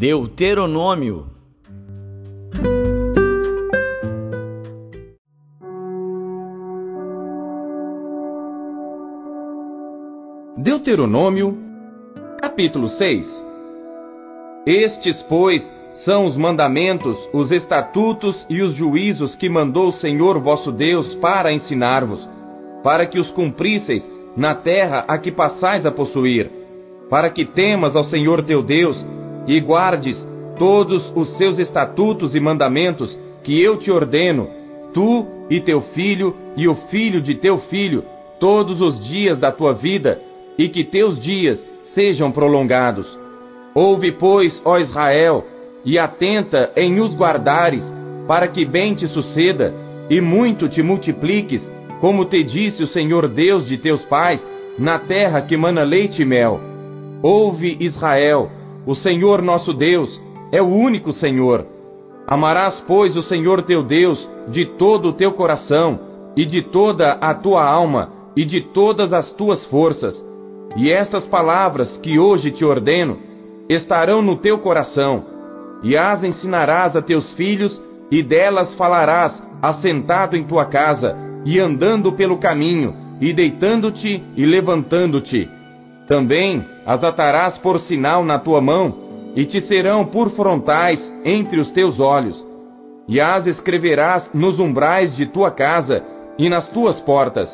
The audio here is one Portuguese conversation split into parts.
Deuteronômio. Deuteronômio, capítulo 6 Estes, pois, são os mandamentos, os estatutos e os juízos que mandou o Senhor vosso Deus para ensinar-vos, para que os cumprisseis na terra a que passais a possuir, para que temas ao Senhor teu Deus e guardes todos os seus estatutos e mandamentos que eu te ordeno, tu e teu filho e o filho de teu filho, todos os dias da tua vida, e que teus dias sejam prolongados. Ouve, pois, ó Israel, e atenta em os guardares, para que bem te suceda, e muito te multipliques, como te disse o Senhor Deus de teus pais, na terra que mana leite e mel. Ouve, Israel, o Senhor nosso Deus é o único Senhor. Amarás, pois, o Senhor teu Deus de todo o teu coração, e de toda a tua alma, e de todas as tuas forças. E estas palavras que hoje te ordeno estarão no teu coração, e as ensinarás a teus filhos, e delas falarás assentado em tua casa, e andando pelo caminho, e deitando-te e levantando-te também as atarás por sinal na tua mão, e te serão por frontais entre os teus olhos. E as escreverás nos umbrais de tua casa e nas tuas portas.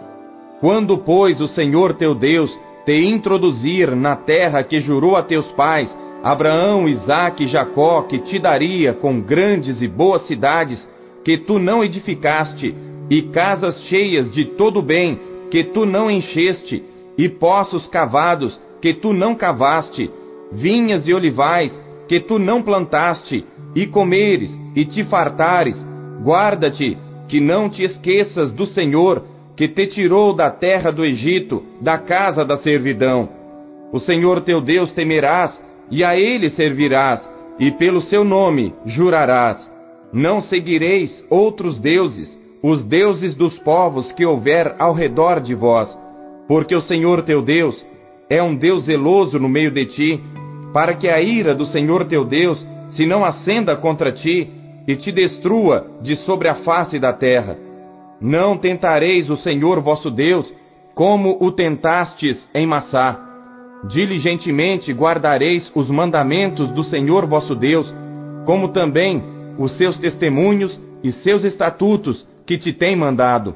Quando, pois, o Senhor teu Deus te introduzir na terra que jurou a teus pais, Abraão, Isaque e Jacó, que te daria com grandes e boas cidades que tu não edificaste, e casas cheias de todo bem que tu não encheste, e poços cavados que tu não cavaste, vinhas e olivais que tu não plantaste, e comeres e te fartares, guarda-te que não te esqueças do Senhor que te tirou da terra do Egito, da casa da servidão. O Senhor teu Deus temerás e a ele servirás, e pelo seu nome jurarás. Não seguireis outros deuses, os deuses dos povos que houver ao redor de vós porque o Senhor teu Deus é um Deus zeloso no meio de ti, para que a ira do Senhor teu Deus se não acenda contra ti e te destrua de sobre a face da terra. Não tentareis o Senhor vosso Deus, como o tentastes em Massá. Diligentemente guardareis os mandamentos do Senhor vosso Deus, como também os seus testemunhos e seus estatutos que te tem mandado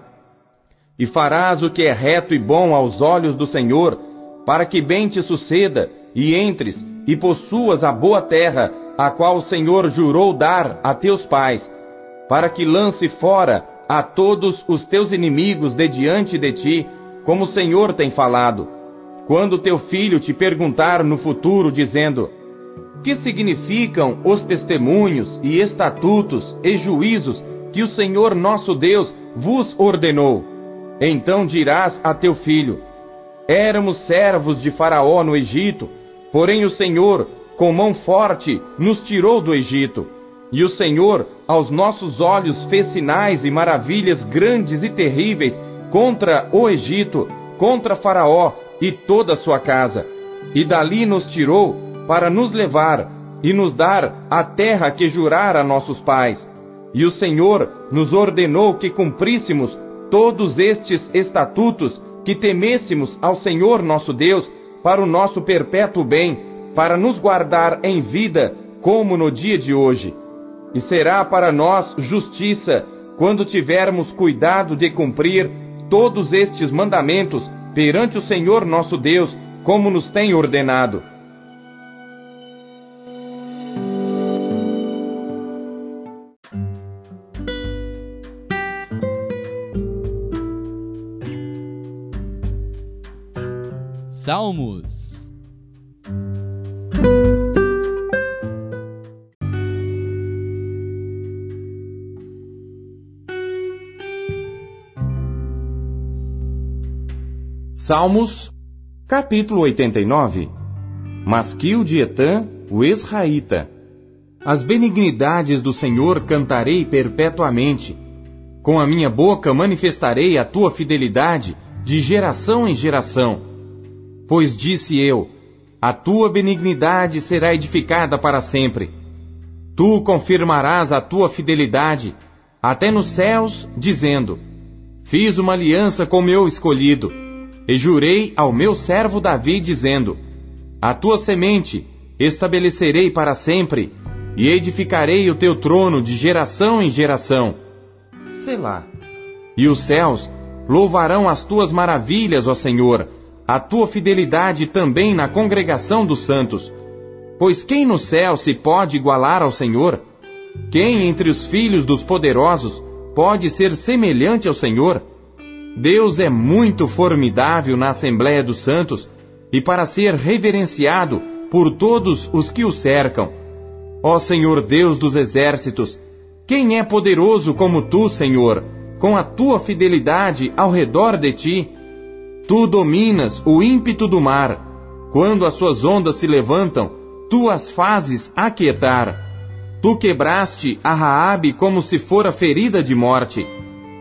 e farás o que é reto e bom aos olhos do Senhor, para que bem te suceda, e entres e possuas a boa terra, a qual o Senhor jurou dar a teus pais, para que lance fora a todos os teus inimigos de diante de ti, como o Senhor tem falado. Quando teu filho te perguntar no futuro, dizendo: Que significam os testemunhos e estatutos e juízos que o Senhor nosso Deus vos ordenou? Então dirás a teu filho: Éramos servos de Faraó no Egito, porém o Senhor, com mão forte, nos tirou do Egito. E o Senhor, aos nossos olhos, fez sinais e maravilhas grandes e terríveis contra o Egito, contra Faraó e toda a sua casa. E dali nos tirou para nos levar e nos dar a terra que jurara a nossos pais. E o Senhor nos ordenou que cumpríssemos todos estes estatutos, que temêssemos ao Senhor nosso Deus para o nosso perpétuo bem, para nos guardar em vida, como no dia de hoje. E será para nós justiça quando tivermos cuidado de cumprir todos estes mandamentos perante o Senhor nosso Deus, como nos tem ordenado. Salmos. Salmos, capítulo 89 Masquil de Etã, o Esraíta. As benignidades do Senhor cantarei perpetuamente. Com a minha boca manifestarei a tua fidelidade de geração em geração Pois disse eu: a tua benignidade será edificada para sempre. Tu confirmarás a tua fidelidade até nos céus, dizendo: Fiz uma aliança com meu escolhido, e jurei ao meu servo Davi, dizendo: A tua semente estabelecerei para sempre, e edificarei o teu trono de geração em geração. Selá. E os céus louvarão as tuas maravilhas, ó Senhor, a tua fidelidade também na congregação dos santos. Pois quem no céu se pode igualar ao Senhor? Quem entre os filhos dos poderosos pode ser semelhante ao Senhor? Deus é muito formidável na Assembléia dos Santos e para ser reverenciado por todos os que o cercam. Ó Senhor Deus dos exércitos, quem é poderoso como tu, Senhor, com a tua fidelidade ao redor de ti? Tu dominas o ímpeto do mar. Quando as suas ondas se levantam, tu as fazes aquietar. Tu quebraste a Raabe como se fora ferida de morte.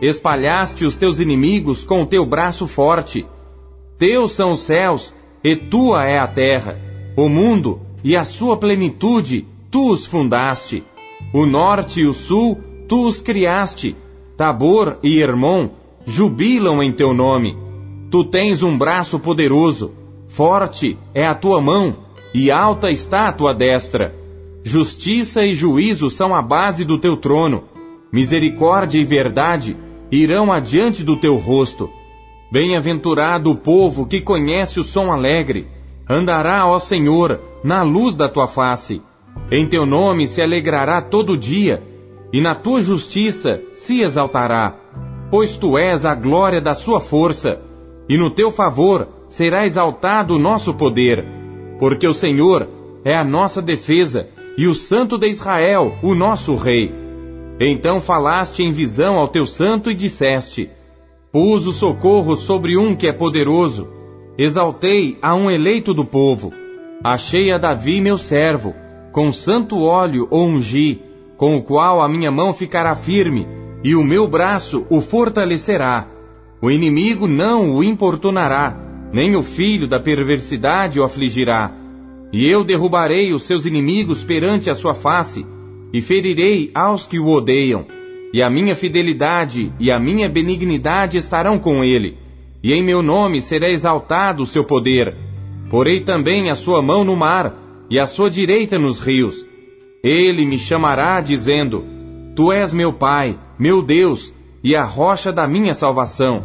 Espalhaste os teus inimigos com o teu braço forte. Teus são os céus, e tua é a terra. O mundo e a sua plenitude, tu os fundaste. O norte e o sul, tu os criaste. Tabor e Hermon jubilam em teu nome. Tu tens um braço poderoso, forte é a tua mão, e alta está a tua destra. Justiça e juízo são a base do teu trono. Misericórdia e verdade irão adiante do teu rosto. Bem-aventurado o povo que conhece o som alegre. Andará, ó Senhor, na luz da tua face. Em teu nome se alegrará todo dia, e na tua justiça se exaltará. Pois tu és a glória da sua força e no teu favor será exaltado o nosso poder, porque o Senhor é a nossa defesa e o Santo de Israel, o nosso Rei. Então falaste em visão ao teu santo e disseste: Pus o socorro sobre um que é poderoso, exaltei a um eleito do povo, achei a Davi meu servo, com santo óleo o ungi, com o qual a minha mão ficará firme, e o meu braço o fortalecerá o inimigo não o importunará, nem o filho da perversidade o afligirá. E eu derrubarei os seus inimigos perante a sua face, e ferirei aos que o odeiam. E a minha fidelidade e a minha benignidade estarão com ele, e em meu nome será exaltado o seu poder. Porei também a sua mão no mar, e a sua direita nos rios. Ele me chamará, dizendo: Tu és meu Pai, meu Deus, e a rocha da minha salvação.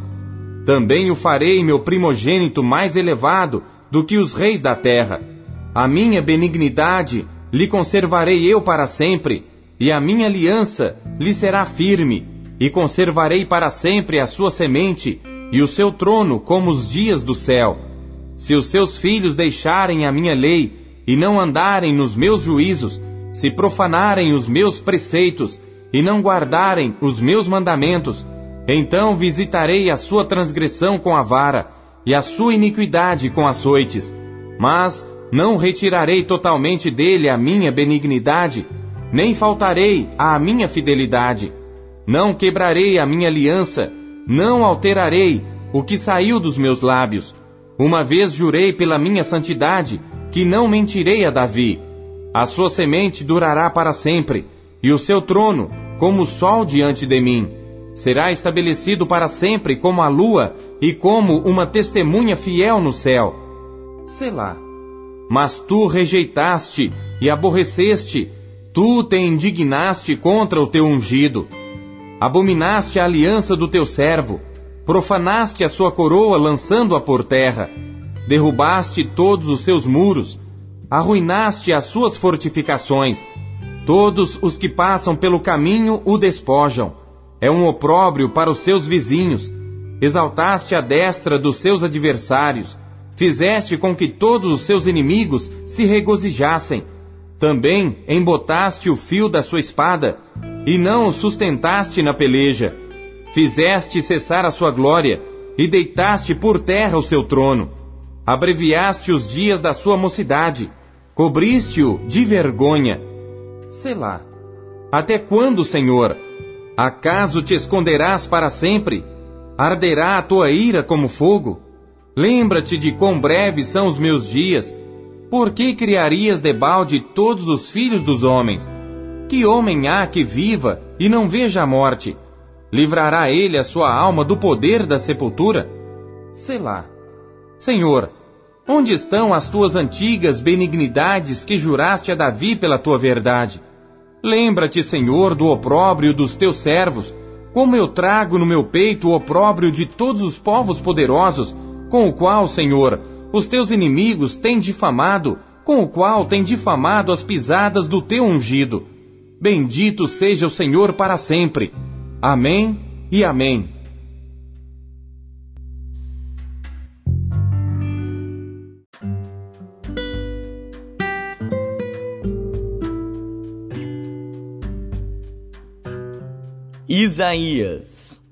Também o farei meu primogênito mais elevado do que os reis da terra. A minha benignidade lhe conservarei eu para sempre, e a minha aliança lhe será firme, e conservarei para sempre a sua semente e o seu trono como os dias do céu. Se os seus filhos deixarem a minha lei e não andarem nos meus juízos, se profanarem os meus preceitos e não guardarem os meus mandamentos, então visitarei a sua transgressão com a vara e a sua iniquidade com açoites. Mas não retirarei totalmente dele a minha benignidade, nem faltarei à minha fidelidade. Não quebrarei a minha aliança, não alterarei o que saiu dos meus lábios. Uma vez jurei pela minha santidade que não mentirei a Davi. A sua semente durará para sempre, e o seu trono como o sol diante de mim. Será estabelecido para sempre como a lua e como uma testemunha fiel no céu. Selá. Mas tu rejeitaste e aborreceste, tu te indignaste contra o teu ungido. Abominaste a aliança do teu servo, profanaste a sua coroa lançando-a por terra, derrubaste todos os seus muros, arruinaste as suas fortificações, Todos os que passam pelo caminho o despojam. É um opróbrio para os seus vizinhos. Exaltaste a destra dos seus adversários. Fizeste com que todos os seus inimigos se regozijassem. Também embotaste o fio da sua espada, e não o sustentaste na peleja. Fizeste cessar a sua glória, e deitaste por terra o seu trono. Abreviaste os dias da sua mocidade, cobriste-o de vergonha Selá. Até quando, Senhor? Acaso te esconderás para sempre? Arderá a tua ira como fogo? Lembra-te de quão breves são os meus dias. Por que criarias debalde todos os filhos dos homens? Que homem há que viva e não veja a morte? Livrará ele a sua alma do poder da sepultura? Sei lá. Senhor, onde estão as tuas antigas benignidades que juraste a Davi pela tua verdade? Lembra-te, Senhor, do opróbrio dos teus servos, como eu trago no meu peito o opróbrio de todos os povos poderosos, com o qual, Senhor, os teus inimigos têm difamado, com o qual têm difamado as pisadas do teu ungido. Bendito seja o Senhor para sempre. Amém e amém. Isaías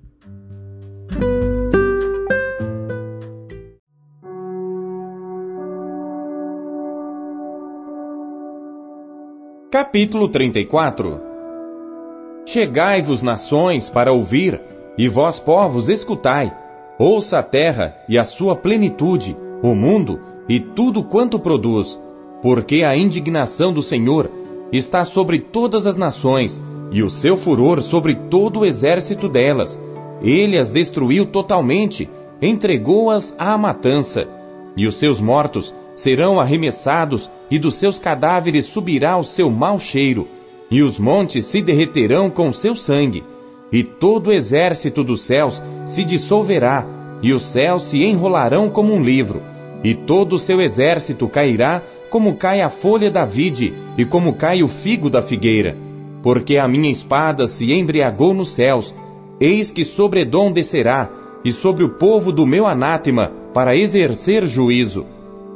Capítulo 34 Chegai-vos, nações, para ouvir, e vós, povos, escutai. Ouça a terra e a sua plenitude, o mundo e tudo quanto produz, porque a indignação do Senhor está sobre todas as nações e o seu furor sobre todo o exército delas. Ele as destruiu totalmente, entregou-as à matança, e os seus mortos serão arremessados, e dos seus cadáveres subirá o seu mau cheiro, e os montes se derreterão com seu sangue, e todo o exército dos céus se dissolverá, e os céus se enrolarão como um livro, e todo o seu exército cairá como cai a folha da vide, e como cai o figo da figueira porque a minha espada se embriagou nos céus, eis que sobre Edom descerá, e sobre o povo do meu anátema, para exercer juízo.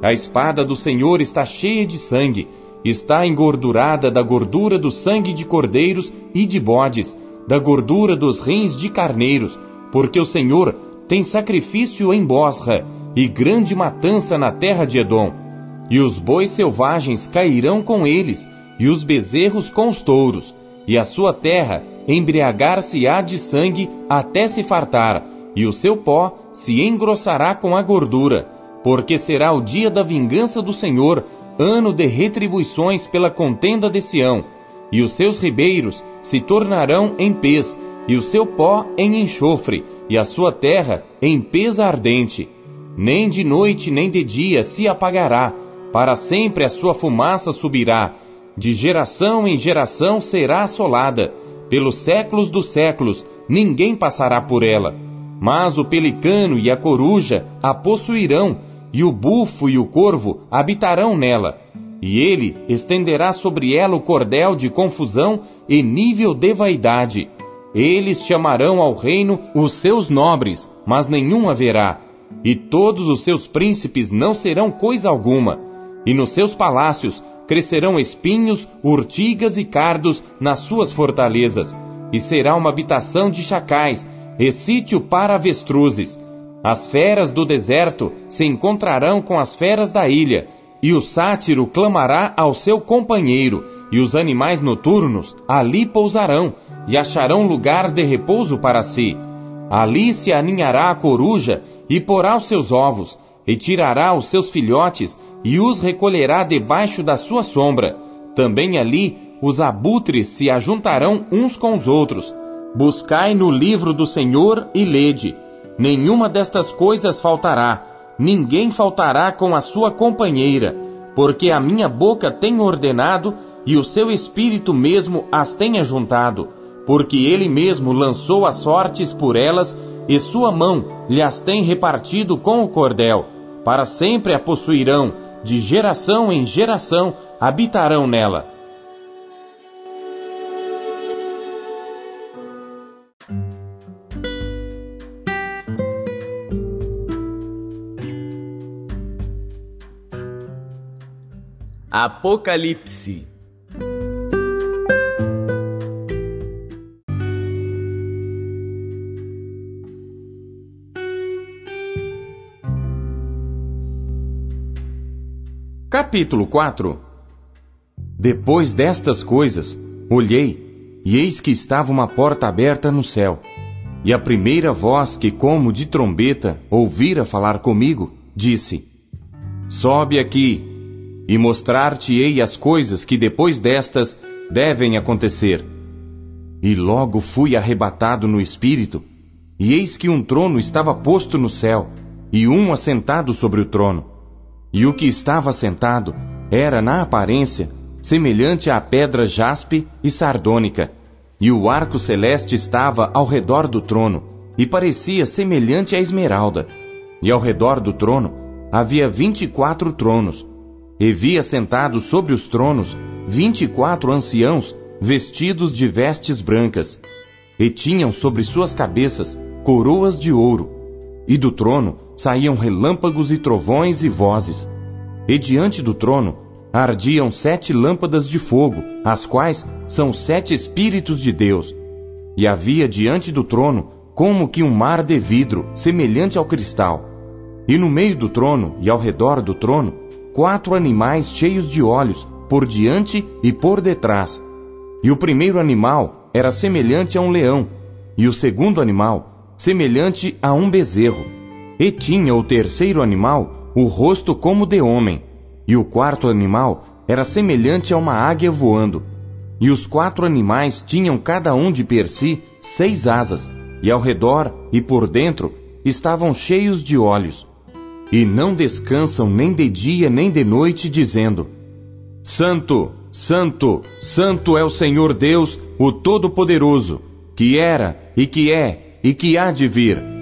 A espada do Senhor está cheia de sangue, está engordurada da gordura do sangue de cordeiros e de bodes, da gordura dos rins de carneiros, porque o Senhor tem sacrifício em Bosra, e grande matança na terra de Edom. E os bois selvagens cairão com eles, e os bezerros com os touros, e a sua terra embriagar-se-á de sangue até se fartar, e o seu pó se engrossará com a gordura, porque será o dia da vingança do Senhor, ano de retribuições pela contenda de Sião, e os seus ribeiros se tornarão em pez, e o seu pó em enxofre, e a sua terra em pesa ardente. Nem de noite nem de dia se apagará, para sempre a sua fumaça subirá, de geração em geração será assolada, pelos séculos dos séculos ninguém passará por ela. Mas o pelicano e a coruja a possuirão, e o bufo e o corvo habitarão nela. E ele estenderá sobre ela o cordel de confusão e nível de vaidade. Eles chamarão ao reino os seus nobres, mas nenhum haverá. E todos os seus príncipes não serão coisa alguma. E nos seus palácios crescerão espinhos, urtigas e cardos nas suas fortalezas, e será uma habitação de chacais, e sítio para avestruzes. As feras do deserto se encontrarão com as feras da ilha, e o sátiro clamará ao seu companheiro, e os animais noturnos ali pousarão, e acharão lugar de repouso para si. Ali se aninhará a coruja, e porá os seus ovos, e tirará os seus filhotes, e os recolherá debaixo da sua sombra. Também ali os abutres se ajuntarão uns com os outros. Buscai no livro do Senhor e lede. Nenhuma destas coisas faltará, ninguém faltará com a sua companheira, porque a minha boca tem ordenado e o seu espírito mesmo as tem ajuntado, porque ele mesmo lançou as sortes por elas e sua mão lhes tem repartido com o cordel. Para sempre a possuirão de geração em geração habitarão nela. Apocalipse Capítulo 4 Depois destas coisas, olhei, e eis que estava uma porta aberta no céu. E a primeira voz que, como de trombeta, ouvira falar comigo, disse: Sobe aqui, e mostrar-te-ei as coisas que depois destas devem acontecer. E logo fui arrebatado no espírito, e eis que um trono estava posto no céu, e um assentado sobre o trono. E o que estava sentado era, na aparência, semelhante à pedra jaspe e sardônica, e o arco celeste estava ao redor do trono, e parecia semelhante à esmeralda. E ao redor do trono havia vinte e quatro tronos, e via sentados sobre os tronos vinte e quatro anciãos vestidos de vestes brancas, e tinham sobre suas cabeças coroas de ouro, e do trono saíam relâmpagos e trovões e vozes. E diante do trono ardiam sete lâmpadas de fogo, as quais são sete Espíritos de Deus. E havia diante do trono como que um mar de vidro, semelhante ao cristal. E no meio do trono e ao redor do trono, quatro animais cheios de olhos, por diante e por detrás. E o primeiro animal era semelhante a um leão, e o segundo animal semelhante a um bezerro. E tinha o terceiro animal o rosto como de homem, e o quarto animal era semelhante a uma águia voando. E os quatro animais tinham cada um de per si seis asas, e ao redor e por dentro estavam cheios de olhos. E não descansam nem de dia nem de noite, dizendo: Santo, Santo, Santo é o Senhor Deus, o Todo-Poderoso, que era e que é e que há de vir.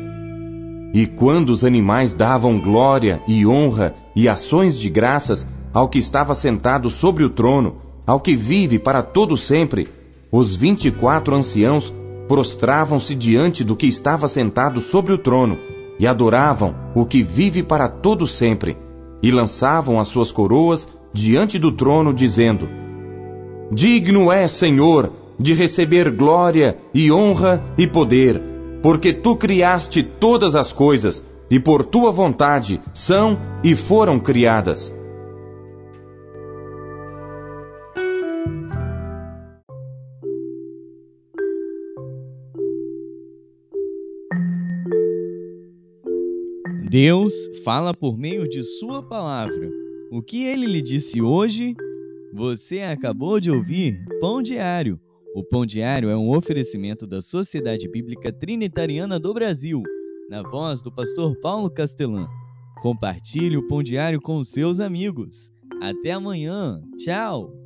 E quando os animais davam glória e honra e ações de graças ao que estava sentado sobre o trono, ao que vive para todo sempre, os vinte e quatro anciãos prostravam-se diante do que estava sentado sobre o trono e adoravam o que vive para todo sempre, e lançavam as suas coroas diante do trono, dizendo: Digno é, Senhor, de receber glória e honra e poder, porque tu criaste todas as coisas e por tua vontade são e foram criadas. Deus fala por meio de Sua palavra. O que ele lhe disse hoje? Você acabou de ouvir Pão Diário. O Pão Diário é um oferecimento da Sociedade Bíblica Trinitariana do Brasil na voz do pastor Paulo Castelã. Compartilhe o Pão Diário com seus amigos. Até amanhã. Tchau!